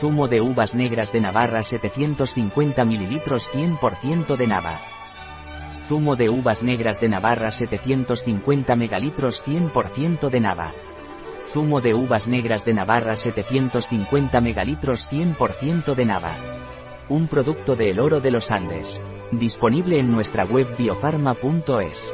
Zumo de uvas negras de Navarra 750 ml 100% de Nava. Zumo de uvas negras de Navarra 750 megalitros 100% de Nava. Zumo de uvas negras de Navarra 750 megalitros 100% de Nava. Un producto de El Oro de los Andes. Disponible en nuestra web biofarma.es.